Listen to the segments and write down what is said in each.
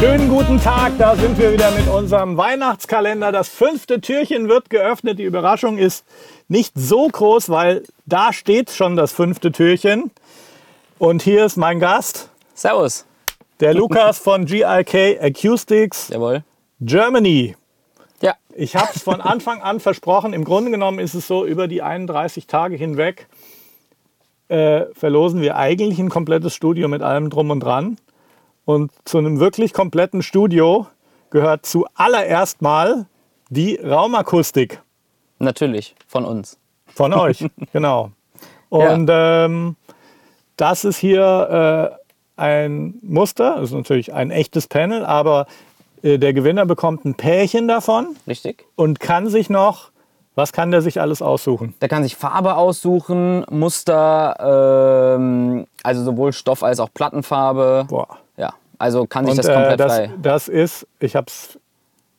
Schönen guten Tag, da sind wir wieder mit unserem Weihnachtskalender. Das fünfte Türchen wird geöffnet. Die Überraschung ist nicht so groß, weil da steht schon das fünfte Türchen. Und hier ist mein Gast, Servus. der Lukas von GIK Acoustics Jawohl. Germany. Ja. Ich habe es von Anfang an versprochen. Im Grunde genommen ist es so, über die 31 Tage hinweg äh, verlosen wir eigentlich ein komplettes Studio mit allem drum und dran. Und zu einem wirklich kompletten Studio gehört zuallererst mal die Raumakustik Natürlich. Von uns. von euch. genau. Und ähm, das ist hier äh, ein Muster, das ist natürlich ein echtes Panel, aber äh, der Gewinner bekommt ein Pärchen davon Richtig. und kann sich noch, was kann der sich alles aussuchen? Der kann sich Farbe aussuchen, Muster, ähm, also sowohl Stoff als auch Plattenfarbe. Boah. Also kann sich Und das äh, komplett das, frei. das ist, ich habe es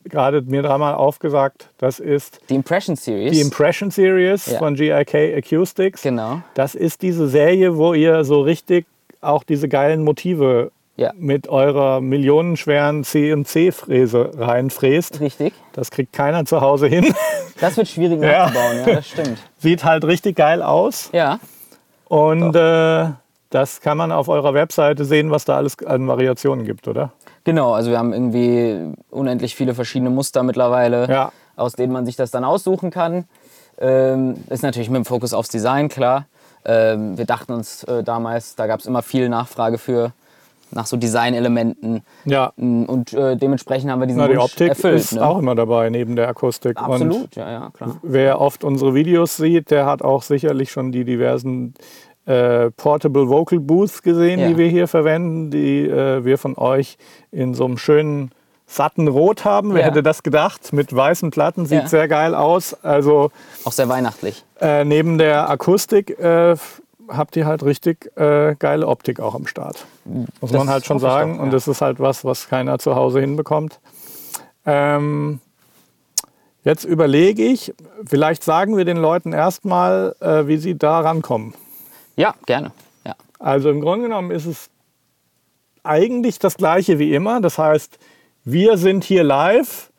gerade mir dreimal aufgesagt, das ist Die Impression Series. die Impression Series Ja. von GIK Acoustics. Genau. Das ist diese Serie, wo ihr so richtig auch diese geilen Motive Ja. mit eurer millionenschweren CNC-Fräse reinfräst. Richtig. Das kriegt keiner zu Hause hin. Das wird schwierig Ja. nachzubauen, ja, das stimmt. Sieht halt richtig geil aus. Ja. Und äh, das kann man auf eurer Webseite sehen, was da alles an Variationen gibt, oder? Genau, also wir haben irgendwie unendlich viele verschiedene Muster mittlerweile, Ja. aus denen man sich das dann aussuchen kann. Ähm, ist natürlich mit dem Fokus aufs Design, klar. Ähm, wir dachten uns äh, damals, da gab es immer viel Nachfrage für, nach so Designelementen. Ja. Mm, Und äh, dementsprechend haben wir diesen Na, die Wunsch Optik erfüllt. ist ne? auch immer dabei, neben der Akustik. Und Absolut, ja, ja, klar. wer oft unsere Videos sieht, der hat auch sicherlich schon die diversen äh, Portable Vocal Booths gesehen, Ja. die wir hier verwenden, die äh, wir von euch in so einem schönen satten Rot haben. Wer Ja. hätte das gedacht? Mit weißen Platten sieht Ja. sehr geil aus. Also Auch sehr weihnachtlich. äh, neben der Akustik äh, habt ihr halt richtig äh, geile Optik auch am Start. Muss Das man halt schon sagen. doch, Und das ist halt was, was keiner zu Hause hinbekommt. Ähm, jetzt überlege ich, vielleicht sagen wir den Leuten erstmal, äh, wie sie da rankommen. Ja, gerne. Ja. Also im Grunde genommen ist es eigentlich das gleiche wie immer. Das heißt, wir sind hier live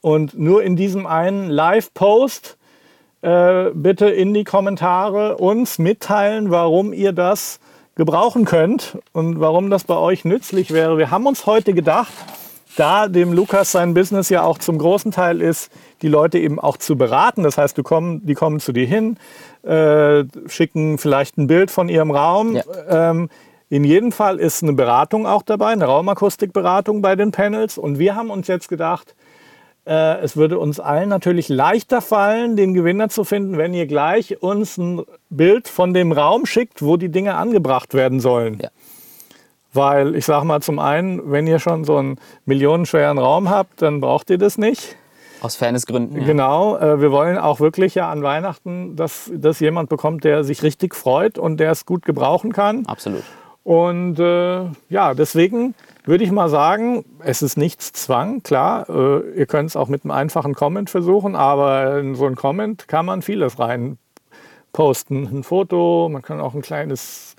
und nur in diesem einen Live-Post äh, bitte in die Kommentare uns mitteilen, warum ihr das gebrauchen könnt und warum das bei euch nützlich wäre. Wir haben uns heute gedacht, da dem Lukas sein Business ja auch zum großen Teil ist, die Leute eben auch zu beraten. Das heißt, du kommen, die kommen zu dir hin, äh, schicken vielleicht ein Bild von ihrem Raum. Ja. Ähm, in jedem Fall ist eine Beratung auch dabei, eine Raumakustikberatung bei den Panels. Und wir haben uns jetzt gedacht, äh, es würde uns allen natürlich leichter fallen, den Gewinner zu finden, wenn ihr gleich uns ein Bild von dem Raum schickt, wo die Dinge angebracht werden sollen. Ja. Weil ich sage mal zum einen, wenn ihr schon so einen millionenschweren Raum habt, dann braucht ihr das nicht. Aus Fairnessgründen. Ja. Genau, äh, wir wollen auch wirklich ja an Weihnachten, dass, dass jemand bekommt, der sich richtig freut und der es gut gebrauchen kann. Absolut. Und äh, ja, deswegen würde ich mal sagen, es ist nichts Zwang, klar. Äh, ihr könnt es auch mit einem einfachen Comment versuchen, aber in so ein Comment kann man vieles rein posten. Ein Foto, man kann auch ein kleines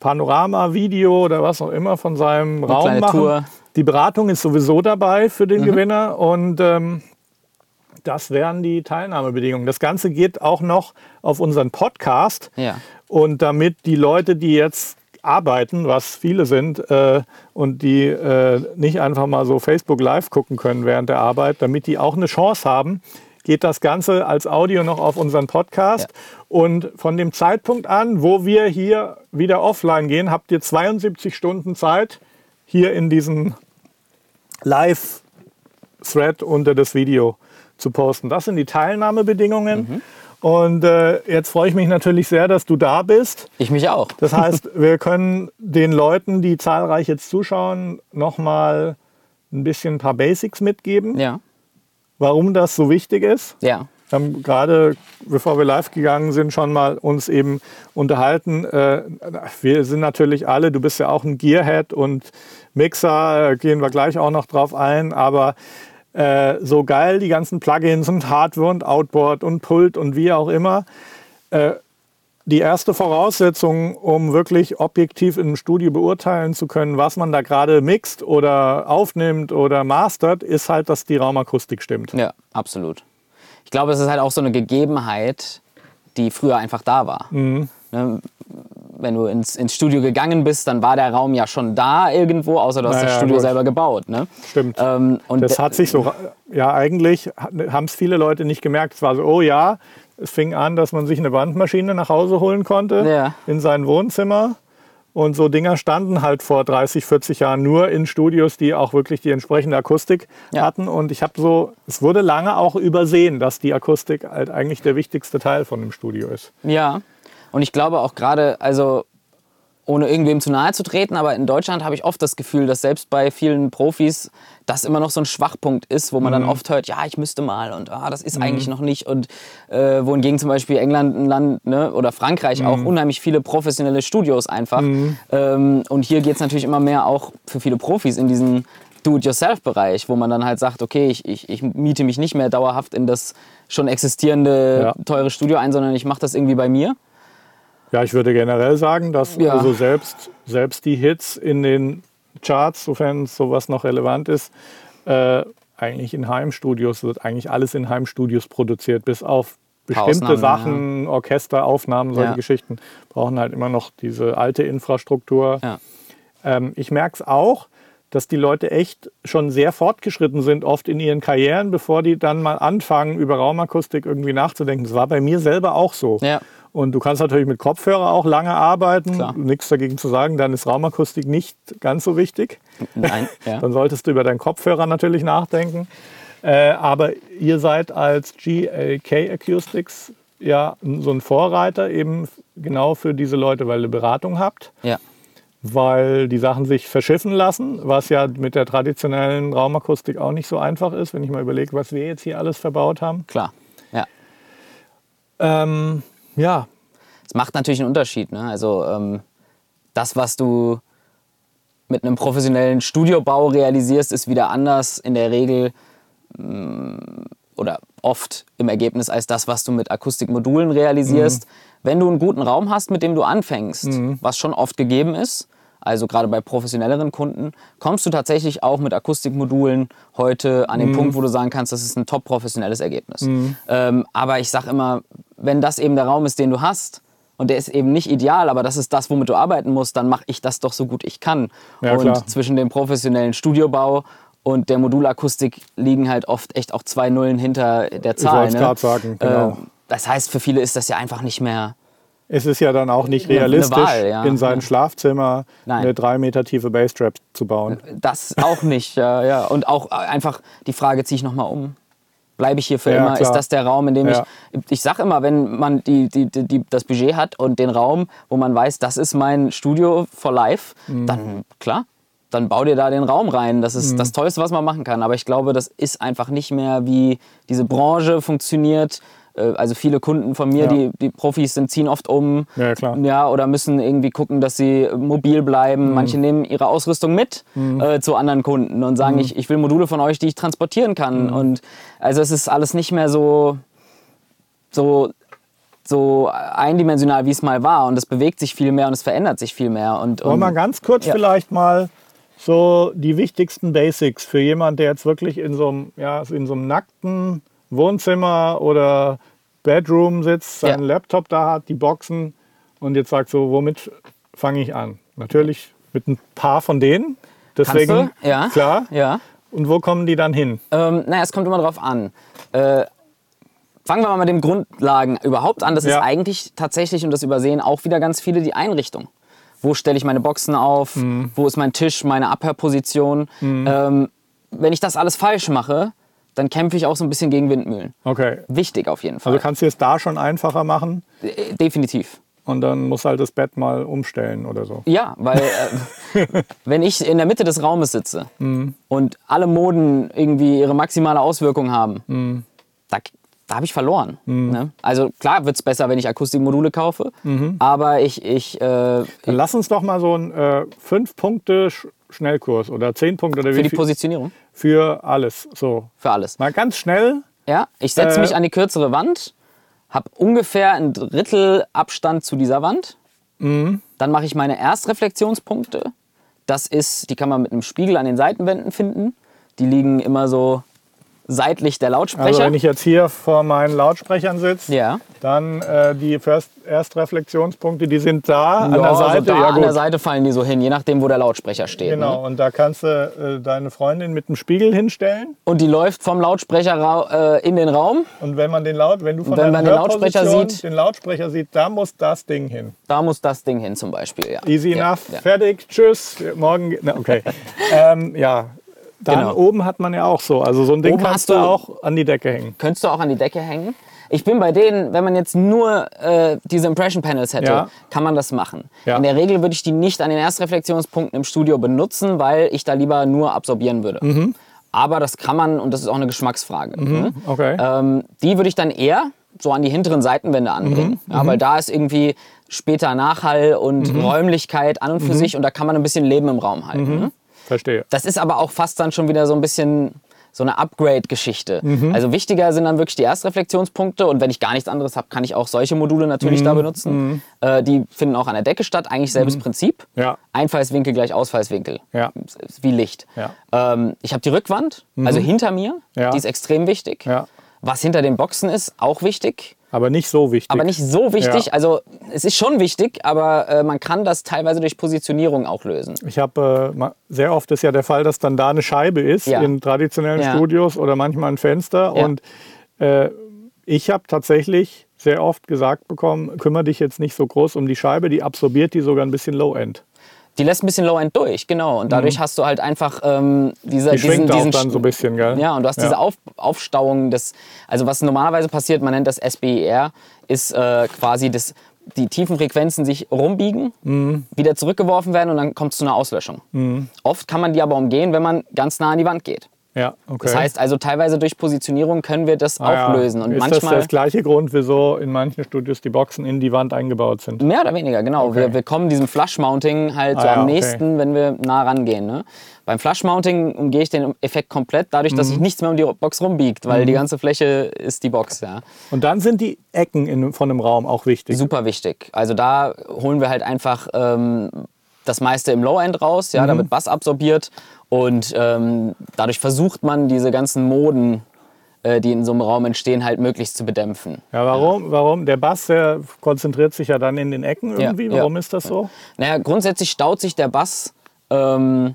Panorama-Video oder was auch immer von seinem Raum kleine machen. Tour. Die Beratung ist sowieso dabei für den Gewinner und ähm, das wären die Teilnahmebedingungen. Das Ganze geht auch noch auf unseren Podcast. Ja. Und damit die Leute, die jetzt arbeiten, was viele sind, äh, und die äh, nicht einfach mal so Facebook Live gucken können während der Arbeit, damit die auch eine Chance haben, geht das Ganze als Audio noch auf unseren Podcast. Und von dem Zeitpunkt an, wo wir hier wieder offline gehen, habt ihr 72 Stunden Zeit, hier in diesen Live-Thread unter das Video zu posten. Das sind die Teilnahmebedingungen. Und äh, jetzt freue ich mich natürlich sehr, dass du da bist. Ich mich auch. Das heißt, wir können den Leuten, die zahlreich jetzt zuschauen, nochmal ein bisschen ein paar Basics mitgeben, Ja. warum das so wichtig ist. Ja. Wir haben gerade, bevor wir live gegangen sind, schon mal uns eben unterhalten. Äh, wir sind natürlich alle, du bist ja auch ein Gearhead und Mixer, äh, gehen wir gleich auch noch drauf ein, aber äh, so geil die ganzen Plugins und Hardware und Outboard und Pult und wie auch immer. Äh, die erste Voraussetzung, um wirklich objektiv in einem Studio beurteilen zu können, was man da gerade mixt oder aufnimmt oder mastert, ist halt, dass die Raumakustik stimmt. Ja, absolut. Ich glaube, es ist halt auch so eine Gegebenheit, die früher einfach da war. Mhm. Ne? Wenn du ins, ins Studio gegangen bist, dann war der Raum ja schon da irgendwo, außer du hast Naja, das Studio gut. selber gebaut. Ne? Stimmt. Ähm, und Das hat sich so, ja, eigentlich haben es viele Leute nicht gemerkt. Es war so, oh ja, es fing an, dass man sich eine Bandmaschine nach Hause holen konnte Ja. in sein Wohnzimmer. Und so Dinger standen halt vor 30, 40 Jahren nur in Studios, die auch wirklich die entsprechende Akustik Ja. hatten. Und ich habe so, es wurde lange auch übersehen, dass die Akustik halt eigentlich der wichtigste Teil von dem Studio ist. Ja, und ich glaube auch gerade, also ohne irgendwem zu nahe zu treten, aber in Deutschland habe ich oft das Gefühl, dass selbst bei vielen Profis das immer noch so ein Schwachpunkt ist, wo man dann oft hört, ja, ich müsste mal und ah, das ist eigentlich noch nicht. Und äh, wohingegen zum Beispiel England ein Land ne, oder Frankreich auch unheimlich viele professionelle Studios einfach. Ähm, und hier geht es natürlich immer mehr auch für viele Profis in diesen Do-it-yourself-Bereich, wo man dann halt sagt, okay, ich, ich, ich miete mich nicht mehr dauerhaft in das schon existierende Ja. teure Studio ein, sondern ich mache das irgendwie bei mir. Ja, ich würde generell sagen, dass Ja. also selbst, selbst die Hits in den Charts, sofern sowas noch relevant ist, äh, eigentlich in Heimstudios wird eigentlich alles in Heimstudios produziert, bis auf bestimmte Ausnahmen, Sachen, Orchesteraufnahmen, solche Ja. Geschichten, brauchen halt immer noch diese alte Infrastruktur. Ja. Ähm, ich merke es auch, dass die Leute echt schon sehr fortgeschritten sind, oft in ihren Karrieren, bevor die dann mal anfangen, über Raumakustik irgendwie nachzudenken. Das war bei mir selber auch so. Und du kannst natürlich mit Kopfhörer auch lange arbeiten. Klar. Nichts dagegen zu sagen, dann ist Raumakustik nicht ganz so wichtig. Nein, ja. Dann solltest du über deinen Kopfhörer natürlich nachdenken. Äh, aber ihr seid als GLK Acoustics ja so ein Vorreiter eben genau für diese Leute, weil ihr Beratung habt, ja. weil die Sachen sich verschiffen lassen, was ja mit der traditionellen Raumakustik auch nicht so einfach ist, wenn ich mal überlege, was wir jetzt hier alles verbaut haben. Klar. Ja. Ähm, ja, Es macht natürlich einen Unterschied. Ne? Also ähm, das, was du mit einem professionellen Studiobau realisierst, ist wieder anders in der Regel mh, oder oft im Ergebnis als das, was du mit Akustikmodulen realisierst. Wenn du einen guten Raum hast, mit dem du anfängst, was schon oft gegeben ist, also gerade bei professionelleren Kunden, kommst du tatsächlich auch mit Akustikmodulen heute an den Punkt, wo du sagen kannst, das ist ein top professionelles Ergebnis. Ähm, aber ich sage immer, wenn das eben der Raum ist, den du hast, und der ist eben nicht ideal, aber das ist das, womit du arbeiten musst, dann mache ich das doch so gut ich kann. Ja, und klar. zwischen dem professionellen Studiobau und der Modulakustik liegen halt oft echt auch zwei Nullen hinter der Zahl. wollt's ne? grad sagen, genau. Äh, das heißt, für viele ist das ja einfach nicht mehr. Es ist ja dann auch nicht realistisch, Wahl, ja. in sein Ja. Schlafzimmer Nein. eine drei Meter tiefe Basstrap zu bauen. Das auch nicht, ja, ja. Und auch einfach die Frage ziehe ich nochmal um. Bleibe ich hier für Ja, immer? klar. Ist das der Raum, in dem ich. Ich sage immer, wenn man die, die, die, das Budget hat und den Raum, wo man weiß, das ist mein Studio for life, Mhm. dann klar, dann bau dir da den Raum rein. Das ist Mhm. das Tollste, was man machen kann. Aber ich glaube, das ist einfach nicht mehr, wie diese Branche funktioniert. Äh, Also viele Kunden von mir, Ja. die, die Profis sind, ziehen oft um. Ja, klar. Ja, oder müssen irgendwie gucken, dass sie mobil Mhm. bleiben. Manche nehmen ihre Ausrüstung mit äh, zu anderen Kunden und Mhm. sagen, ich, ich will Module von euch, die ich transportieren kann. Und also es ist alles nicht mehr so, so, so eindimensional, wie es mal war. Und es bewegt sich viel mehr und es verändert sich viel mehr. Und, Wollen und wir ganz kurz ja. vielleicht mal so die wichtigsten Basics für jemanden, der jetzt wirklich in so einem, ja, in so einem nackten Wohnzimmer oder Bedroom sitzt, seinen Ja. Laptop da hat, die Boxen und jetzt sagt so, womit fange ich an? Natürlich mit ein paar von denen. Deswegen? Ja. klar. Ja. Und wo kommen die dann hin? Ähm, naja, es kommt immer drauf an. Äh, fangen wir mal mit den Grundlagen überhaupt an. Das Ja. ist eigentlich tatsächlich, und das übersehen auch wieder ganz viele, die Einrichtung. Wo stelle ich meine Boxen auf? Mhm. Wo ist mein Tisch, meine Abhörposition? Ähm, wenn ich das alles falsch mache, dann kämpfe ich auch so ein bisschen gegen Windmühlen. Okay. Wichtig auf jeden Fall. Also kannst du es da schon einfacher machen Äh, Definitiv. und dann muss halt das Bett mal umstellen oder so. Ja, weil äh, wenn ich in der Mitte des Raumes sitze und alle Moden irgendwie ihre maximale Auswirkung haben, da, da habe ich verloren. Ne? Also klar wird es besser, wenn ich Akustikmodule kaufe, aber ich, ich äh, Dann lass uns doch mal so einen äh, fünf Punkte Sch- Schnellkurs oder zehn Punkte oder für wie die viel Positionierung, für alles. So für alles. mal ganz schnell. Ja, ich setze Äh, mich an die kürzere Wand, habe ungefähr ein Drittel Abstand zu dieser Wand. Mhm. Dann mache ich meine Erstreflexionspunkte. Das ist, die kann man mit einem Spiegel an den Seitenwänden finden. Die liegen immer so seitlich der Lautsprecher. Also wenn ich jetzt hier vor meinen Lautsprechern sitze, ja. dann äh, die First Erstreflexionspunkte, die sind da an ja, der Seite. Also da ja, an der Seite fallen die so hin, je nachdem, wo der Lautsprecher steht. Genau, Ne? und da kannst du äh, deine Freundin mit dem Spiegel hinstellen. Und die läuft vom Lautsprecher äh, in den Raum. Und wenn man den Laut, wenn du von Wenn man den Lautsprecher sieht- den Lautsprecher sieht, da muss das Ding hin. Da muss das Ding hin zum Beispiel. Ja. Easy ja, enough, fertig, tschüss, morgen. ge- Na, okay. ähm, ja, dann Genau. oben hat man ja auch so. Also so ein Ding Oben kannst du auch an die Decke hängen. Könntest du auch an die Decke hängen. Ich bin bei denen, wenn man jetzt nur äh, diese Impression Panels hätte, Ja. kann man das machen. Ja. In der Regel würde ich die nicht an den Erstreflexionspunkten im Studio benutzen, weil ich da lieber nur absorbieren würde. Mhm. Aber das kann man und das ist auch eine Geschmacksfrage. Ne? Okay. Ähm, die würde ich dann eher so an die hinteren Seitenwände anbringen. Mhm. Ja, weil da ist irgendwie später Nachhall und Räumlichkeit an und Mhm. für sich und da kann man ein bisschen Leben im Raum halten. Verstehe. Das ist aber auch fast dann schon wieder so ein bisschen so eine Upgrade-Geschichte. Mhm. Also wichtiger sind dann wirklich die Erstreflexionspunkte und wenn ich gar nichts anderes habe, kann ich auch solche Module natürlich Mhm. da benutzen. Äh, die finden auch an der Decke statt, eigentlich selbes Prinzip. Ja. Einfallswinkel gleich Ausfallswinkel. Ja. Wie Licht. Ja. Ähm, ich habe die Rückwand, also hinter mir, die ist extrem wichtig. Ja. Was hinter den Boxen ist, auch wichtig. Aber nicht so wichtig. Aber nicht so wichtig. Ja. Also es ist schon wichtig, aber äh, man kann das teilweise durch Positionierung auch lösen. Ich habe äh, sehr oft ist ja der Fall, dass dann da eine Scheibe ist Ja. in traditionellen Ja. Studios oder manchmal ein Fenster. Und äh, ich habe tatsächlich sehr oft gesagt bekommen, kümmere dich jetzt nicht so groß um die Scheibe, die absorbiert die sogar ein bisschen Low-End. Die lässt ein bisschen Low-End durch, genau. Und dadurch hast du halt einfach ähm, diese, Mhm. Die diesen, diesen dann so ein bisschen, gell? Ja, und du hast diese Auf, Aufstauung des, also was normalerweise passiert, man nennt das SBIR, ist äh, quasi das, die tiefen Frequenzen sich rumbiegen, Mhm. wieder zurückgeworfen werden und dann kommt es zu einer Auslöschung. Oft kann man die aber umgehen, wenn man ganz nah an die Wand geht. Ja, okay. Das heißt also, teilweise durch Positionierung können wir das Ah lösen. Und ist das manchmal. das gleiche Grund, wieso in manchen Studios die Boxen in die Wand eingebaut sind? Mehr oder weniger, genau. Wir, wir kommen diesem Flush-Mounting halt so Ah ja, am okay. nächsten, wenn wir nah rangehen. Ne? Beim Flush-Mounting umgehe ich den Effekt komplett, dadurch, dass Mhm. sich nichts mehr um die Box rumbiegt, weil die ganze Fläche ist die Box. Ja. Und dann sind die Ecken in, von einem Raum auch wichtig. Super wichtig. Also da holen wir halt einfach ähm, das meiste im Low-End raus, Mhm. ja, damit Bass absorbiert. Und ähm, dadurch versucht man, diese ganzen Moden, äh, die in so einem Raum entstehen, halt möglichst zu bedämpfen. Ja, warum? Warum? Der Bass, der konzentriert sich ja dann in den Ecken irgendwie. ja. Warum ist das so? Naja, grundsätzlich staut sich der Bass ähm,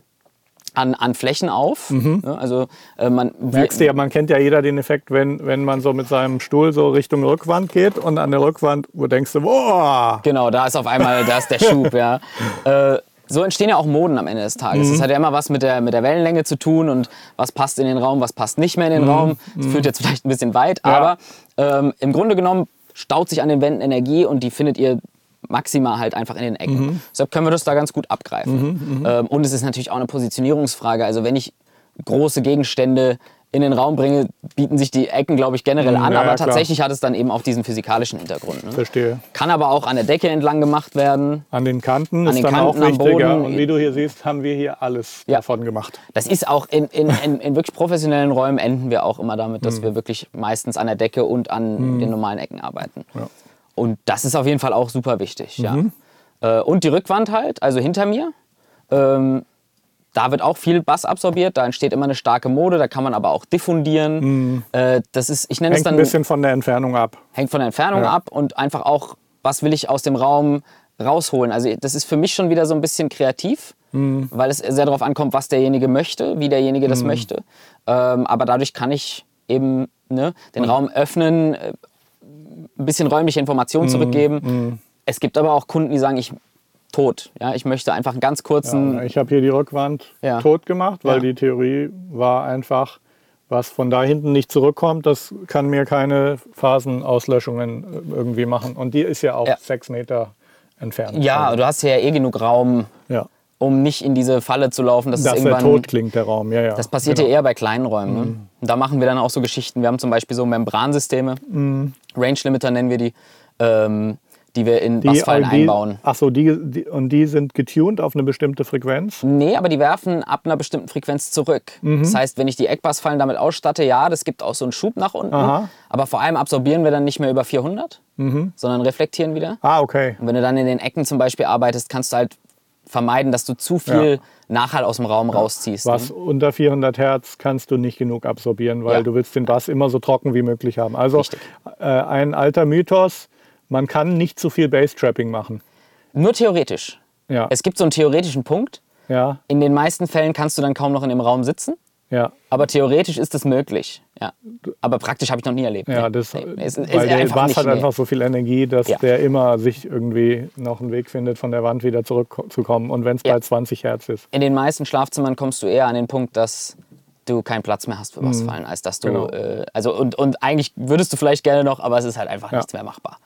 an, an Flächen auf. Ja, also äh, man Mhm. Merkst du ja, man kennt ja jeder den Effekt, wenn, wenn man so mit seinem Stuhl so Richtung Rückwand geht und an der Rückwand, wo denkst du, boah, Genau, da ist auf einmal, da ist der Schub, ja. Äh, so entstehen ja auch Moden am Ende des Tages. Mhm. Das hat ja immer was mit der, mit der Wellenlänge zu tun und was passt in den Raum, was passt nicht mehr in Mhm. den Raum. Das führt jetzt vielleicht ein bisschen weit, aber ähm, im Grunde genommen staut sich an den Wänden Energie und die findet ihr maximal halt einfach in den Ecken. Mhm. Deshalb können wir das da ganz gut abgreifen. Ähm, und es ist natürlich auch eine Positionierungsfrage. Also wenn ich große Gegenstände in den Raum bringe, bieten sich die Ecken, glaube ich, generell an. Mhm. ja, aber ja, tatsächlich hat es dann eben auch diesen physikalischen Hintergrund. Ne? verstehe. Kann aber auch an der Decke entlang gemacht werden. An den Kanten ist den dann Kanten, auch am wichtiger. Boden. Und wie du hier siehst, haben wir hier alles Ja. davon gemacht. Das ist auch in, in, in, in wirklich professionellen Räumen enden wir auch immer damit, Mhm. dass wir wirklich meistens an der Decke und an den normalen Ecken arbeiten. Und das ist auf jeden Fall auch super wichtig. Ja. Mhm. Äh, Und die Rückwand halt, also hinter mir. Ähm, da wird auch viel Bass absorbiert, da entsteht immer eine starke Mode, da kann man aber auch diffundieren. Äh, das ist, ich nenne es Mhm. Hängt dann ein bisschen von der Entfernung ab. hängt von der Entfernung Ja. ab und einfach auch, was will ich aus dem Raum rausholen. Also das ist für mich schon wieder so ein bisschen kreativ, Mhm. weil es sehr darauf ankommt, was derjenige möchte, wie derjenige das möchte. Ähm, aber dadurch kann ich eben ne, den Raum öffnen, äh, ein bisschen räumliche. Informationen zurückgeben. Es gibt aber auch Kunden, die sagen, ich tot. Ja, ich möchte einfach einen ganz kurzen. Ich habe hier die Rückwand Ja. tot gemacht, weil Ja. die Theorie war einfach, was von da hinten nicht zurückkommt, das kann mir keine Phasenauslöschungen äh, irgendwie machen. Und die ist ja auch Ja. sechs Meter entfernt. ja, Also, du hast ja eh genug Raum, ja. Um nicht in diese Falle zu laufen. Dass Dass es irgendwann tot klingt, der Raum. Ja, ja. Das passiert genau. ja eher bei kleinen Räumen. Ne? Und Da machen wir dann auch so Geschichten. Wir haben zum Beispiel so Membransysteme, Range Limiter nennen wir die. Ähm, die wir in Die, Bassfallen die, einbauen. Ach so, die, die, und die sind getuned auf eine bestimmte Frequenz? Nee, aber die werfen ab einer bestimmten Frequenz zurück. Mhm. Das heißt, wenn ich die Eckbassfallen damit ausstatte, ja, das gibt auch so einen Schub nach unten. Aha. Mhm. Aber vor allem absorbieren wir dann nicht mehr über 400, sondern reflektieren wieder. Ah, okay. Und wenn du dann in den Ecken zum Beispiel arbeitest, kannst du halt vermeiden, dass du zu viel Ja. Nachhall aus dem Raum rausziehst. Was Ne? unter 400 Hertz kannst du nicht genug absorbieren, weil Ja. du willst den Bass immer so trocken wie möglich haben. Also äh, ein alter Mythos, man kann nicht zu viel Bass-Trapping machen. Nur theoretisch. Ja, Es gibt so einen theoretischen Punkt. ja, In den meisten Fällen kannst du dann kaum noch in dem Raum sitzen. Ja. Aber theoretisch ist es möglich. Ja. Aber praktisch habe ich noch nie erlebt. Ja, Nee. das, Nee. Es ist, weil der einfach Bass hat einfach so viel Energie, dass Ja. der immer sich irgendwie noch einen Weg findet, von der Wand wieder zurückzukommen. Und wenn es Ja. bei 20 Hertz ist. In den meisten Schlafzimmern kommst du eher an den Punkt, dass du keinen Platz mehr hast für Bassfallen, als dass du. Genau. Äh, also und, und eigentlich würdest du vielleicht gerne noch, aber es ist halt einfach Ja. nichts mehr machbar.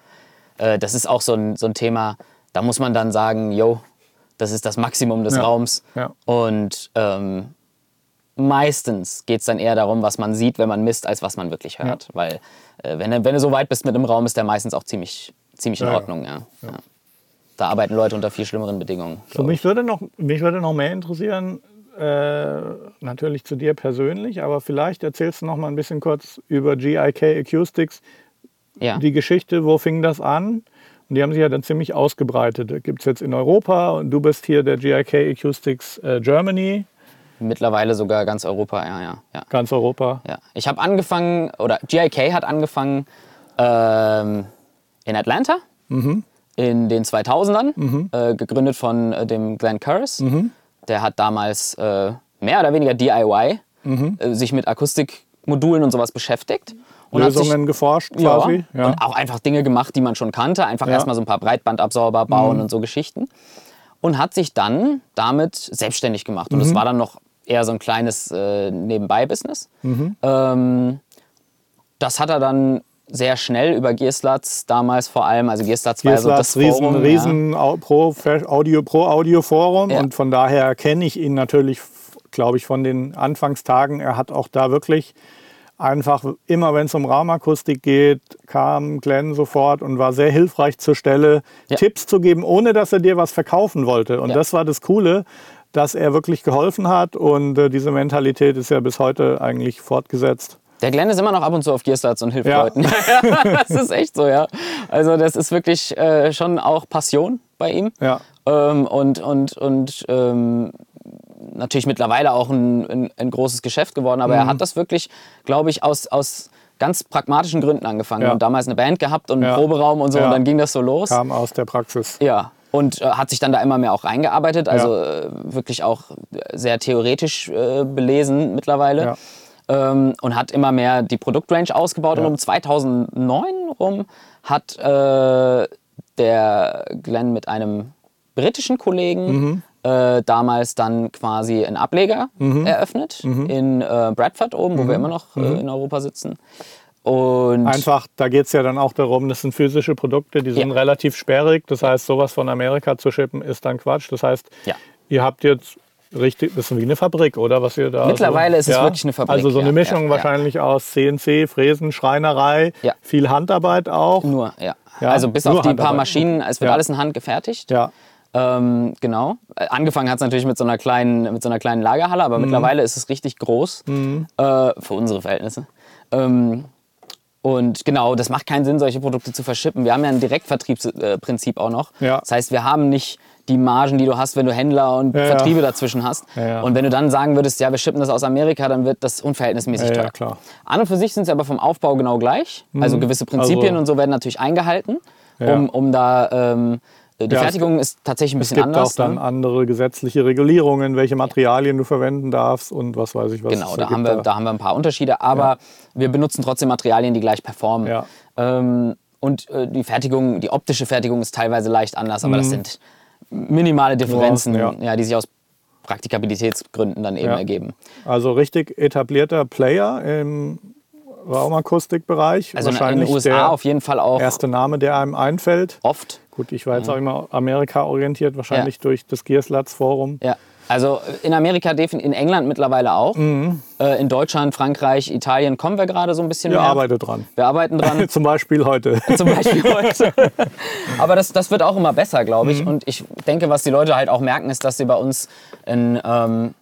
Äh, das ist auch so ein, so ein Thema, da muss man dann sagen, yo, das ist das Maximum des. Raums. Und ähm, meistens geht es dann eher darum, was man sieht, wenn man misst, als was man wirklich hört. Weil äh, wenn, du- wenn du so weit bist mit einem Raum, ist der meistens auch ziemlich, ziemlich in Ja, ja. Ordnung. Ja. Ja. Da arbeiten Leute unter viel schlimmeren Bedingungen. So, mich, würde noch, mich würde noch mehr interessieren, äh, natürlich zu dir persönlich, aber vielleicht erzählst du noch mal ein bisschen kurz über GIK Acoustics, ja. die Geschichte, wo fing das an? Und die haben sich ja dann ziemlich ausgebreitet. Gibt es jetzt in Europa und du bist hier der GIK Acoustics äh, Germany, Mittlerweile sogar ganz Europa, ja, ja. ja. ganz Europa. Ja, ich habe angefangen, oder GIK hat angefangen ähm, in Atlanta Mhm. in den 2000ern, äh, gegründet von äh, dem Glenn Curris. Mhm. Der hat damals äh, mehr oder weniger DIY Mhm. äh, sich mit Akustikmodulen und sowas beschäftigt. Und hat sich- Lösungen geforscht ja, quasi. Ja. Und auch einfach Dinge gemacht, die man schon kannte. Einfach Ja. Mhm. erstmal so ein paar Breitbandabsorber bauen und so Geschichten. Und hat sich dann damit selbstständig gemacht. Und es Mhm. war dann noch eher so ein kleines äh, Nebenbei-Business. Mhm. Ähm, das hat er dann sehr schnell über Gearslutz damals vor allem, also Gearslutz war ja so das ist das riesen, Forum, riesen Au- Pro Audio, Pro Audio Forum Ja. und von daher kenne ich ihn natürlich, glaube ich, von den Anfangstagen. Er hat auch da wirklich einfach immer, wenn es um Raumakustik geht, kam Glenn sofort und war sehr hilfreich zur Stelle, Ja. Tipps zu geben, ohne dass er dir was verkaufen wollte. Und Ja. das war das Coole, dass er wirklich geholfen hat und äh, diese Mentalität ist ja bis heute eigentlich fortgesetzt. Der Glenn ist immer noch ab und zu auf Gearslutz und hilft Ja. Leuten. das ist echt so, ja. Also das ist wirklich äh, schon auch Passion bei ihm. Ja. Ähm, und und, und ähm, natürlich mittlerweile auch ein, ein, ein großes Geschäft geworden. Aber Mhm. er hat das wirklich, glaube ich, aus, aus ganz pragmatischen Gründen angefangen. Ja. Und damals eine Band gehabt und einen Ja. Proberaum und so. Und dann ging das so los. Kam aus der Praxis. Ja. Und äh, hat sich dann da immer mehr auch reingearbeitet. Also äh, wirklich auch sehr theoretisch äh, belesen mittlerweile. Ja. Ähm, und hat immer mehr die Produktrange ausgebaut. Ja. Und um 2009 rum hat äh, der Glenn mit einem britischen Kollegen Mhm. äh, damals dann quasi einen Ableger Mhm. eröffnet in äh, Bradford oben, wo wir immer noch äh, in Europa sitzen. Und Einfach, da geht es ja dann auch darum, das sind physische Produkte, die sind Ja. relativ sperrig. Das heißt, sowas von Amerika zu schippen, ist dann Quatsch. Das heißt, Ja. ihr habt jetzt richtig, das ist wie eine Fabrik, oder? Was ihr da Mittlerweile so, ist es wirklich eine Fabrik, Also so eine ja, Mischung ja, ja. wahrscheinlich aus CNC, Fräsen, Schreinerei, Ja. viel Handarbeit auch. nur, ja. Ja, Also bis auf die paar Handarbeit. Maschinen, es wird Ja. alles in Hand gefertigt. Ja, Ähm, genau. Äh, Angefangen hat es natürlich mit so, einer kleinen, mit so einer kleinen Lagerhalle, Mhm. aber mittlerweile ist es richtig groß äh, für unsere Verhältnisse. Ähm, und genau, das macht keinen Sinn, solche Produkte zu verschippen. Wir haben ja ein Direktvertriebsprinzip auch noch. Ja. Das heißt, wir haben nicht die Margen, die du hast, wenn du Händler und Ja, ja. Vertriebe dazwischen hast. Ja, ja. Und wenn du dann sagen würdest, ja, wir schippen das aus Amerika, dann wird das unverhältnismäßig Ja, ja, teuer. klar. An und für sich sind sie aber vom Aufbau genau gleich. Also gewisse Prinzipien Also- und so werden natürlich eingehalten, Ja. um, um da... Ähm, die Ja, es- Fertigung ist tatsächlich ein es bisschen gibt anders. auch dann ne? andere gesetzliche Regulierungen, welche Materialien du verwenden darfst und was weiß ich was. Genau, es da haben, wir, da haben wir ein paar Unterschiede, aber wir benutzen trotzdem Materialien, die gleich performen. Ja. Ähm, und äh, die Fertigung, die optische Fertigung ist teilweise leicht anders, aber Mhm. das sind minimale Differenzen, ja. die sich aus Praktikabilitätsgründen dann eben Ja. ergeben. Also richtig etablierter Player im Raumakustikbereich. Also in, in Wahrscheinlich den USA auf jeden Fall auch erste Name, der einem einfällt. oft. Gut, ich war jetzt auch immer Amerika orientiert, wahrscheinlich durch das Gearslutz Forum. Ja. Also in Amerika, in England mittlerweile auch. Äh, in Deutschland, Frankreich, Italien kommen wir gerade so ein bisschen Wir mehr. arbeiten dran. Wir arbeiten dran. Zum Beispiel heute. zum Beispiel heute. Aber das, das wird auch immer besser, glaube ich. Und ich denke, was die Leute halt auch merken, ist, dass sie bei uns ein ähm,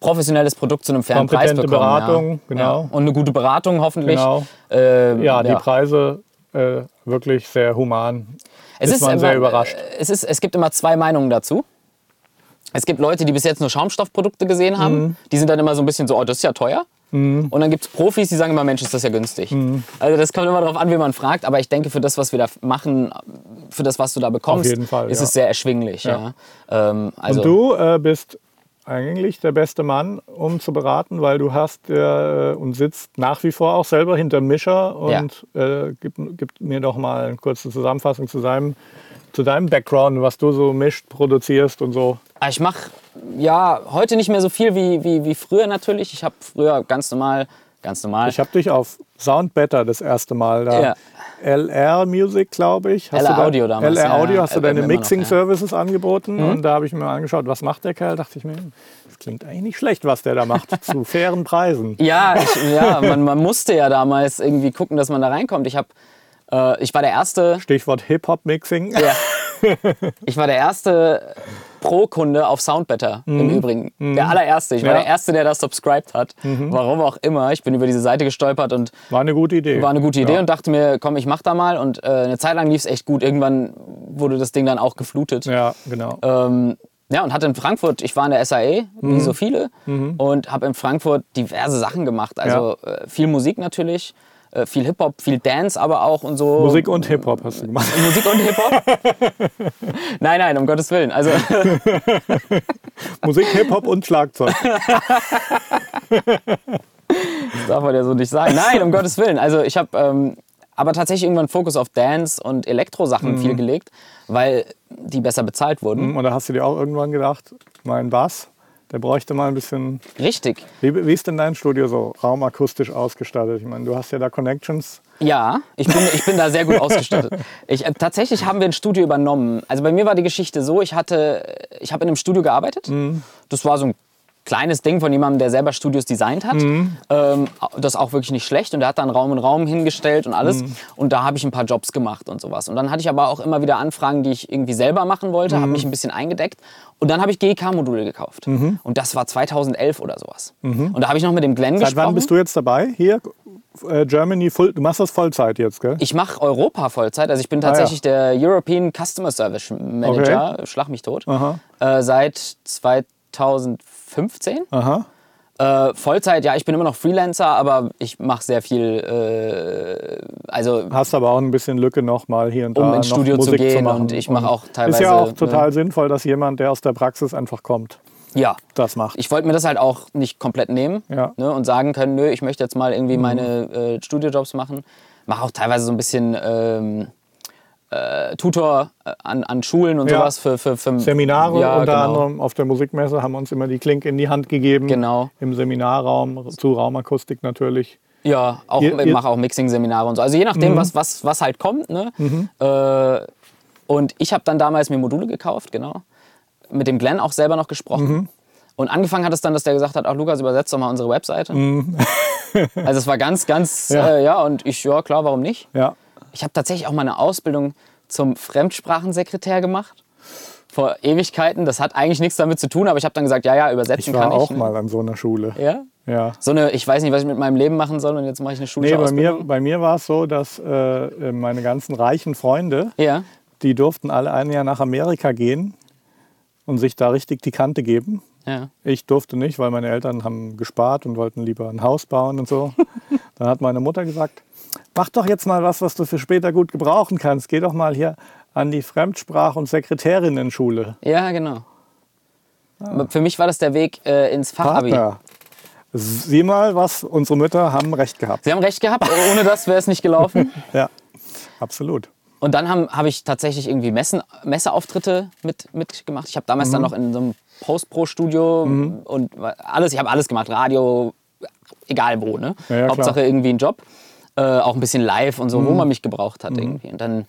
professionelles Produkt zu einem fairen Preis bekommen. Beratung, ja. genau. Ja. Und eine gute Beratung hoffentlich. Genau. Ähm, Ja, die Preise äh, wirklich sehr human. Es ist man sehr immer, überrascht. äh, Es, ist, es gibt immer zwei Meinungen dazu. Es gibt Leute, die bis jetzt nur Schaumstoffprodukte gesehen haben. Mhm. Die sind dann immer so ein bisschen so, oh, das ist ja teuer. Und dann gibt es Profis, die sagen immer, Mensch, ist das ja günstig. Mhm. Also das kommt immer darauf an, wie man fragt. Aber ich denke, für das, was wir da machen, für das, was du da bekommst, Fall, ist ja. es sehr erschwinglich. Ja. Ähm, also, Und du äh, bist eigentlich der beste Mann, um zu beraten, weil du hast äh, und sitzt nach wie vor auch selber hinter Mischer und äh, gib, gib mir doch mal eine kurze Zusammenfassung zu deinem, zu deinem Background, was du so mischt, produzierst und so. Ah, Ich mache ja heute nicht mehr so viel wie, wie, wie früher natürlich. Ich habe früher ganz normal, ganz normal. Ich habe dich auf Sound Better das erste Mal da. Ja. LR Music, glaube ich. Hast LR du da- Audio damals, LR Audio ja. hast du deine immer noch, Mixing ja. Services angeboten und da habe ich mir angeschaut, was macht der Kerl? Dachte ich mir, das klingt eigentlich nicht schlecht, was der da macht, zu fairen Preisen. Ja, ich, ja man, man musste ja damals irgendwie gucken, dass man da reinkommt. Ich, hab, äh, ich war der erste, Stichwort Hip-Hop-Mixing. ja, ich war der erste Pro-Kunde auf Soundbetter im Übrigen. Der allererste. Ich war Mhm. Ja. der Erste, der das subscribed hat. Warum auch immer. Ich bin über diese Seite gestolpert und War eine gute Idee. war eine gute Idee Ja. und dachte mir, komm, ich mach da mal. Und äh, eine Zeit lang lief es echt gut. Irgendwann wurde das Ding dann auch geflutet. Ja, genau. Ähm, ja, und hatte in Frankfurt, ich war in der SAE, Mhm. wie so viele, und habe in Frankfurt diverse Sachen gemacht. Also äh, viel Musik natürlich, äh, viel Hip-Hop, viel Dance aber auch und so. Musik und Hip-Hop hast du gemacht. Musik und Hip-Hop? nein, nein, um Gottes Willen. Also, Musik, Hip-Hop und Schlagzeug. das darf man ja so nicht sagen. Nein, um Gottes Willen. Also, ich habe ähm, aber tatsächlich irgendwann Fokus auf Dance und Elektro-Sachen Mhm. viel gelegt, weil die besser bezahlt wurden. Und da hast du dir auch irgendwann gedacht, mein Bass, der bräuchte mal ein bisschen. Richtig. Wie, wie ist denn dein Studio so raumakustisch ausgestattet? Ich meine, du hast ja da Connections. Ja, ich bin, ich bin da sehr gut ausgestattet. Ich, äh, tatsächlich haben wir ein Studio übernommen. Also bei mir war die Geschichte so, ich hatte, ich habe in einem Studio gearbeitet. Das war so ein kleines Ding von jemandem, der selber Studios designt hat. Ähm, das auch wirklich nicht schlecht. Und der hat dann Raum in Raum hingestellt und alles. Und da habe ich ein paar Jobs gemacht und sowas. Und dann hatte ich aber auch immer wieder Anfragen, die ich irgendwie selber machen wollte, habe mich ein bisschen eingedeckt. Und dann habe ich GEK-Module gekauft. Und das war 2011 oder sowas. Und da habe ich noch mit dem Glenn Seit gesprochen. wann bist du jetzt dabei? Hier, äh, Germany, Full, du machst das Vollzeit jetzt, gell? Ich mache Europa Vollzeit. Also ich bin tatsächlich der European Customer Service Manager, schlag mich tot, äh, seit 2015. Aha. Äh, Vollzeit, ja, ich bin immer noch Freelancer, aber ich mache sehr viel, äh, also Hast aber auch ein bisschen Lücke noch mal hier und da Um ins noch Studio zu Musik gehen machen. und ich mache auch Ist teilweise, ja auch ne? total sinnvoll, dass jemand, der aus der Praxis einfach kommt, ja. das macht. Ich wollte mir das halt auch nicht komplett nehmen Ja. ne, und sagen können, nö, ich möchte jetzt mal irgendwie meine äh, Studiojobs machen. Mache auch teilweise so ein bisschen ähm, äh, Tutor äh, an, an Schulen und Ja. sowas für, für, für Seminare ja, unter genau. anderem auf der Musikmesse haben uns immer die Klinke in die Hand gegeben. Genau. Im Seminarraum, zu Raumakustik natürlich. Ja, auch, Ihr- ich mache auch Mixing-Seminare und so. Also je nachdem, was, was, was halt kommt. Ne? Äh, und ich habe dann damals mir Module gekauft, genau. Mit dem Glenn auch selber noch gesprochen. Und angefangen hat es dann, dass der gesagt hat, ach Lukas, übersetzt doch mal unsere Webseite. also es war ganz, ganz, Ja. ja. Äh, ja, und ich, ja klar, warum nicht? Ja. Ich habe tatsächlich auch mal eine Ausbildung zum Fremdsprachensekretär gemacht. Vor Ewigkeiten. Das hat eigentlich nichts damit zu tun, aber ich habe dann gesagt, ja, ja, Ich übersetzen war kann ich. auch ne? mal an so einer Schule. Ja? Ja. So eine, ich weiß nicht, was ich mit meinem Leben machen soll und jetzt mache ich eine Nee, schulische bei mir, bei mir war es so, dass äh, meine ganzen reichen Freunde, Ja. die durften alle ein Jahr nach Amerika gehen und sich da richtig die Kante geben. Ja. Ich durfte nicht, weil meine Eltern haben gespart und wollten lieber ein Haus bauen und so. Dann hat meine Mutter gesagt, mach doch jetzt mal was, was du für später gut gebrauchen kannst. Geh doch mal hier an die Fremdsprach- und Sekretärinnenschule. Ja, genau. Für mich war das der Weg äh, ins Fachabi. Partner. Sieh mal, was unsere Mütter haben recht gehabt. Sie haben recht gehabt, ohne das wäre es nicht gelaufen. Ja, absolut. Und dann habe hab ich tatsächlich irgendwie Messen, Messeauftritte mit, mitgemacht. Ich habe damals Mhm. dann noch in so einem Post-Pro-Studio und alles, ich habe alles gemacht, Radio, egal wo, ne? Ja, ja, Hauptsache klar. Mhm. irgendwie ein Job. Äh, auch ein bisschen live und so, wo man mich gebraucht hat irgendwie. Und dann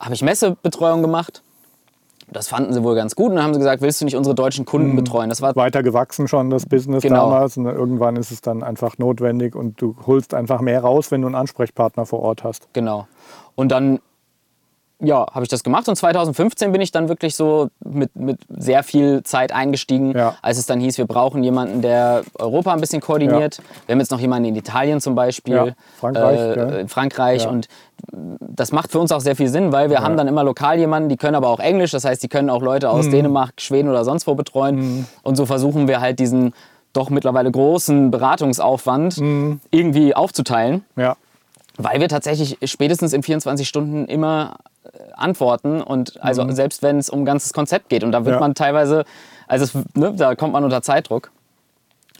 habe ich Messebetreuung gemacht. das fanden sie wohl ganz gut und dann haben sie gesagt, willst du nicht unsere deutschen Kunden betreuen? Das war Weiter gewachsen schon das Business Genau. damals und irgendwann ist es dann einfach notwendig und du holst einfach mehr raus, wenn du einen Ansprechpartner vor Ort hast. Genau. Und dann, ja, habe ich das gemacht. Und 2015 bin ich dann wirklich so mit, mit sehr viel Zeit eingestiegen, Ja. als es dann hieß, wir brauchen jemanden, der Europa ein bisschen koordiniert. Wir haben jetzt noch jemanden in Italien zum Beispiel, Ja, Frankreich, äh, in Frankreich. Ja. Und das macht für uns auch sehr viel Sinn, weil wir haben dann immer lokal jemanden, die können aber auch Englisch. Das heißt, die können auch Leute Mhm. aus Dänemark, Schweden oder sonst wo betreuen. Und so versuchen wir halt diesen doch mittlerweile großen Beratungsaufwand Mhm. irgendwie aufzuteilen. Ja, Weil wir tatsächlich spätestens in 24 Stunden immer äh, antworten und also selbst wenn es um ein ganzes Konzept geht und da wird Mhm. Ja. man teilweise, also es, ne, da kommt man unter Zeitdruck.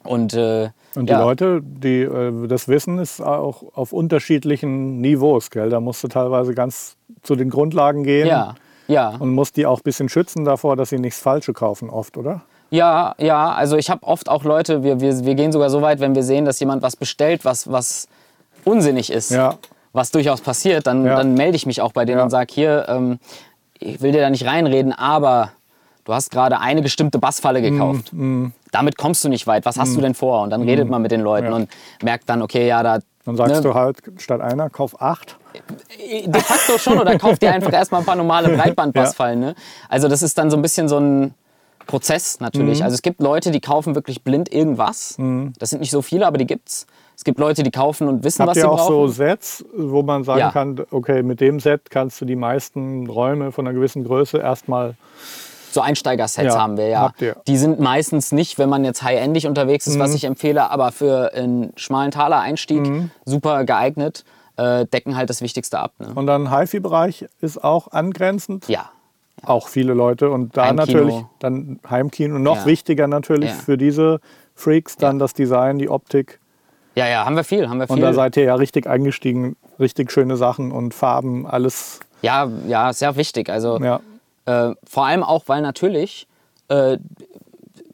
Und, äh, und die ja, Leute, die äh, das wissen, ist auch auf unterschiedlichen Niveaus. Gell? Da musst du teilweise ganz zu den Grundlagen gehen Ja, ja, und musst die auch ein bisschen schützen davor, dass sie nichts Falsche kaufen, oft, oder? ja, ja. Also ich habe oft auch Leute, wir, wir, wir gehen sogar so weit, wenn wir sehen, dass jemand was bestellt, was, was unsinnig ist, Ja. was durchaus passiert, dann, Ja. dann melde ich mich auch bei denen Ja. und sage, hier, ähm, ich will dir da nicht reinreden, aber du hast gerade eine bestimmte Bassfalle Mhm, gekauft. Damit kommst du nicht weit. Was hast du denn vor? Und dann redet man mit den Leuten und merkt dann, okay, ja, da. Dann sagst ne, du halt statt einer, kauf acht. De facto schon oder kauft dir einfach erstmal ein paar normale Breitbandbassfallen. Ne? Also das ist dann so ein bisschen so ein Prozess natürlich. Mhm. Also es gibt Leute, die kaufen wirklich blind irgendwas. Das sind nicht so viele, aber die gibt's. Es gibt Leute, die kaufen und wissen, Habt was sie ihr auch brauchen. so Sets, wo man sagen Ja. kann, okay, mit dem Set kannst du die meisten Räume von einer gewissen Größe erstmal. So Einsteiger-Sets Ja, haben wir, ja. habt. Mhm. Die sind meistens nicht, wenn man jetzt high-endig unterwegs ist, was ich empfehle, aber für einen schmalen Taler-Einstieg Mhm. super geeignet, äh, decken halt das Wichtigste ab. Ne? Und dann HiFi-Bereich ist auch angrenzend. Ja, Auch viele Leute. Und da Heimkino. natürlich dann Heimkino. Noch Ja. wichtiger natürlich Ja. für diese Freaks dann das Design, die Optik. Ja, ja, haben wir viel, haben wir viel. Und da seid ihr ja richtig eingestiegen. Richtig schöne Sachen und Farben, alles. ja, ja, sehr wichtig. Also Ja. äh, vor allem auch, weil natürlich äh,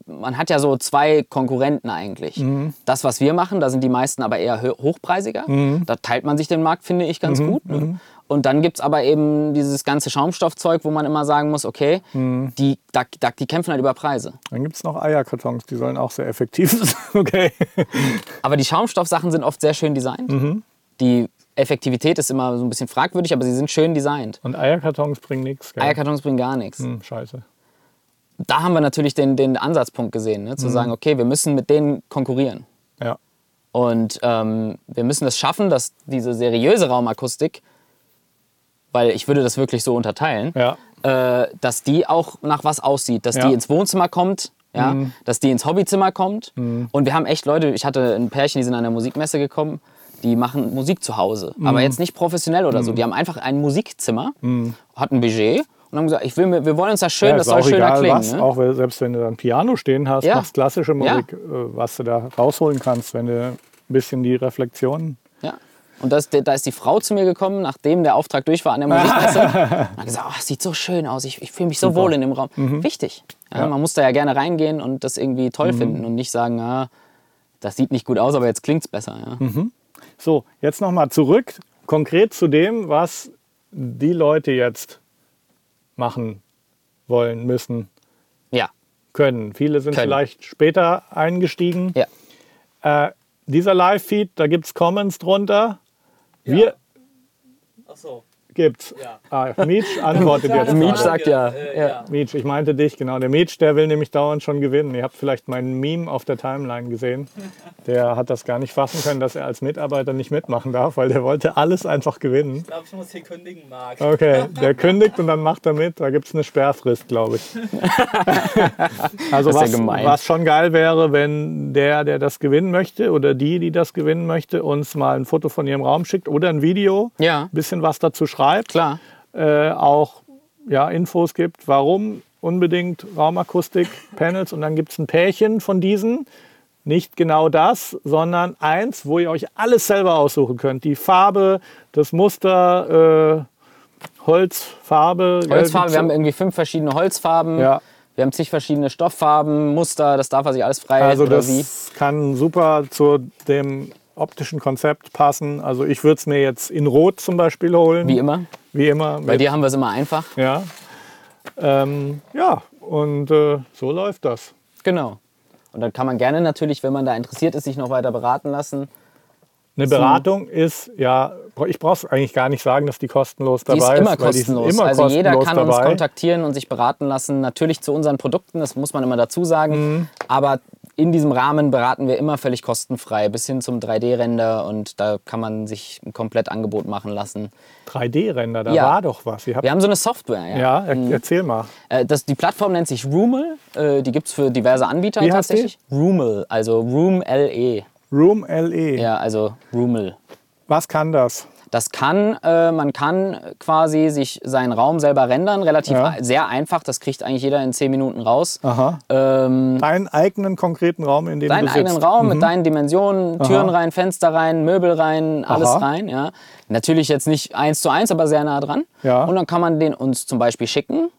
man hat ja so zwei Konkurrenten eigentlich. Mhm. Das, was wir machen, da sind die meisten aber eher hochpreisiger. Mhm. Da teilt man sich den Markt, finde ich, ganz gut. Ne? Und dann gibt es aber eben dieses ganze Schaumstoffzeug, wo man immer sagen muss, okay, Mhm. die, da, da, die kämpfen halt über Preise. Dann gibt es noch Eierkartons, die sollen auch sehr effektiv sein. okay. Aber die Schaumstoffsachen sind oft sehr schön designt. Mhm. Die Effektivität ist immer so ein bisschen fragwürdig, aber sie sind schön designt. Und Eierkartons bringen nichts. gell? Eierkartons bringen gar nichts. Hm, scheiße. Da haben wir natürlich den, den Ansatzpunkt gesehen, ne? zu Mhm. sagen, okay, wir müssen mit denen konkurrieren. Ja. Und ähm, wir müssen es schaffen, dass diese seriöse Raumakustik, weil ich würde das wirklich so unterteilen, Ja. äh, dass die auch nach was aussieht, dass Ja. Mhm. die ins Wohnzimmer kommt, ja, dass die ins Hobbyzimmer kommt. Und wir haben echt Leute, ich hatte ein Pärchen, die sind an der Musikmesse gekommen, die machen Musik zu Hause, Mhm. aber jetzt nicht professionell oder so. Die haben einfach ein Musikzimmer, hatten ein Budget und haben gesagt, ich will, wir wollen uns das schön, ja, das soll auch schöner egal klingen. was, ne? auch selbst wenn du dann Piano stehen hast, Ja. machst klassische Ja. Musik, äh, was du da rausholen kannst, wenn du ein bisschen die Reflexion. Ja. Und das, da ist die Frau zu mir gekommen, nachdem der Auftrag durch war an der Musikmesse. und hat gesagt, oh, es sieht so schön aus, ich, ich fühle mich so wohl in dem Raum. Wichtig. Ja, Man muss da ja gerne reingehen und das irgendwie toll finden und nicht sagen, ah, das sieht nicht gut aus, aber jetzt klingt es besser. Ja. So, jetzt nochmal zurück, konkret zu dem, was die Leute jetzt machen wollen, müssen, ja. können. Viele sind Können. vielleicht später eingestiegen. ja. Äh, dieser Live-Feed, da gibt es Comments drunter. Wir Ach so. Gibt's. Ja. Ah, Meech antwortet jetzt. Gerade. sagt ja. Äh, ja. ja. Meech, ich meinte dich, genau. Der Meech, der will nämlich dauernd schon gewinnen. Ihr habt vielleicht meinen Meme auf der Timeline gesehen. Der hat das gar nicht fassen können, dass er als Mitarbeiter nicht mitmachen darf, weil der wollte alles einfach gewinnen. Ich glaube, ich muss hier kündigen, Marc. Okay, der kündigt und dann macht er mit. Da gibt es eine Sperrfrist, glaube ich. Also ja was, gemein. was schon geil wäre, wenn der, der das gewinnen möchte oder die, die das gewinnen möchte, uns mal ein Foto von ihrem Raum schickt oder ein Video, Ja. ein bisschen was dazu schreibt, Klar. äh, auch ja, Infos gibt, warum unbedingt Raumakustik, Panels und dann gibt es ein Pärchen von diesen. Nicht genau das, sondern eins, wo ihr euch alles selber aussuchen könnt. Die Farbe, das Muster, äh, Holzfarbe. Holzfarbe, wir haben irgendwie fünf verschiedene Holzfarben. Ja. Wir haben zig verschiedene Stofffarben, Muster, das darf er sich alles frei Also oder das wie. kann super zu dem optischen Konzept passen. Also ich würde es mir jetzt in Rot zum Beispiel holen. Wie immer. Wie immer. Bei dir haben wir es immer einfach. Ja. Ähm, ja, und äh, so läuft das. Genau. Und dann kann man gerne natürlich, wenn man da interessiert ist, sich noch weiter beraten lassen. Eine Beratung ist, ja, ich brauche es eigentlich gar nicht sagen, dass die kostenlos Die dabei ist immer weil die kostenlos. immer also jeder kostenlos kann uns dabei. kontaktieren und sich beraten lassen. Natürlich zu unseren Produkten, das muss man immer dazu sagen. Mhm. Aber in diesem Rahmen beraten wir immer völlig kostenfrei, bis hin zum 3D-Render und da kann man sich ein Komplettangebot machen lassen. 3D-Render, da Ja. war doch was. Wir haben so eine Software. Ja. ja, er, erzähl mal. Äh, Das, die Plattform nennt sich Roomel. Äh, Die gibt es für diverse Anbieter Wie heißt die? tatsächlich. Roomel, also Room LE. Room LE. Ja, also Roomel. Was kann das? Das kann, äh, man kann quasi sich seinen Raum selber rendern, relativ Ja. sehr einfach. Das kriegt eigentlich jeder in 10 Minuten raus. Aha. Ähm, Deinen eigenen konkreten Raum, in dem deinen du eigenen sitzt. Raum Mhm. mit deinen Dimensionen, Türen rein, Fenster rein, Möbel rein, alles Aha. rein. Ja. Natürlich jetzt nicht eins zu eins, aber sehr nah dran. Ja. Und dann kann man den uns zum Beispiel schicken.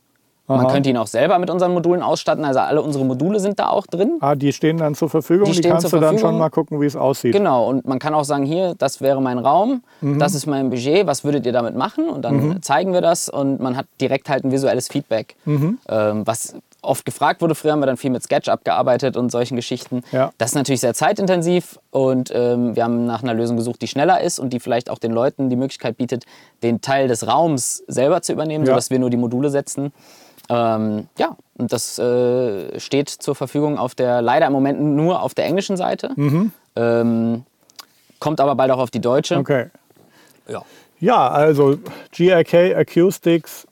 Man Aha. könnte ihn auch selber mit unseren Modulen ausstatten. Also alle unsere Module sind da auch drin. Ah, die stehen dann zur Verfügung. Die Die, kannst du dann schon mal gucken, wie es aussieht. Genau, und man kann auch sagen, hier, das wäre mein Raum, Mhm. das ist mein Budget, was würdet ihr damit machen? Und dann zeigen wir das und man hat direkt halt ein visuelles Feedback. Mhm. Ähm, was oft gefragt wurde, früher haben wir dann viel mit SketchUp gearbeitet und solchen Geschichten. Ja. Das ist natürlich sehr zeitintensiv und ähm, wir haben nach einer Lösung gesucht, die schneller ist und die vielleicht auch den Leuten die Möglichkeit bietet, den Teil des Raums selber zu übernehmen, Ja. sodass wir nur die Module setzen. Ähm, ja, und das äh, steht zur Verfügung auf der, leider im Moment nur auf der englischen Seite. Ähm, kommt aber bald auch auf die deutsche. Okay. Ja. Ja, also GRK Acoustics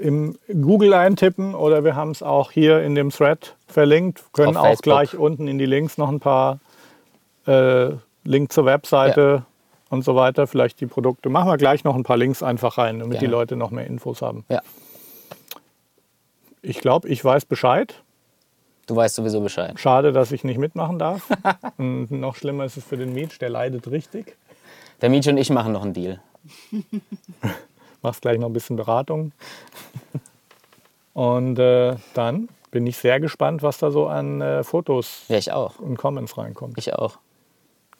im Google eintippen oder wir haben es auch hier in dem Thread verlinkt. Können auch gleich unten in die Links noch ein paar äh, Link zur Webseite und so weiter, vielleicht die Produkte. Machen wir gleich noch ein paar Links einfach rein, damit die Gerne. Leute noch mehr Infos haben. ja, Ich glaube, ich weiß Bescheid. du weißt sowieso Bescheid. Schade, dass ich nicht mitmachen darf. und noch schlimmer ist es für den Mietsch, der leidet richtig. Der Mietje und ich machen noch einen Deal. machst gleich noch ein bisschen Beratung. Und äh, dann bin ich sehr gespannt, was da so an äh, Fotos Ja, ich auch. und Comments reinkommt. Ich auch.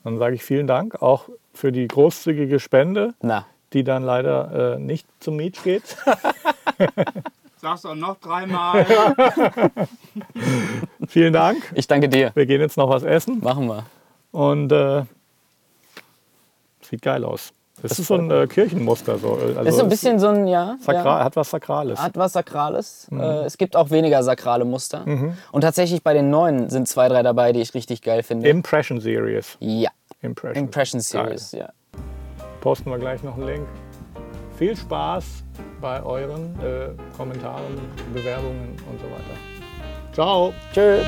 Dann sage ich vielen Dank auch für die großzügige Spende, Na, die dann leider äh, nicht zum Mietsch geht. Sag's doch noch dreimal. vielen Dank. ich danke dir. Wir gehen jetzt noch was essen Machen wir. und äh, sieht geil aus. Das, ist so ein äh, Kirchenmuster. So. Also Das ist so ein bisschen so ein, ja. sakral, ja. hat was Sakrales. Hat was Sakrales. Mhm. Äh, es gibt auch weniger sakrale Muster. Und tatsächlich bei den neuen sind zwei, drei dabei, die ich richtig geil finde. Impression Series. ja. Impression, Impression Geil. Series, ja. posten wir gleich noch einen Link. Viel Spaß bei euren äh, Kommentaren, Bewerbungen und so weiter. Ciao. Tschüss.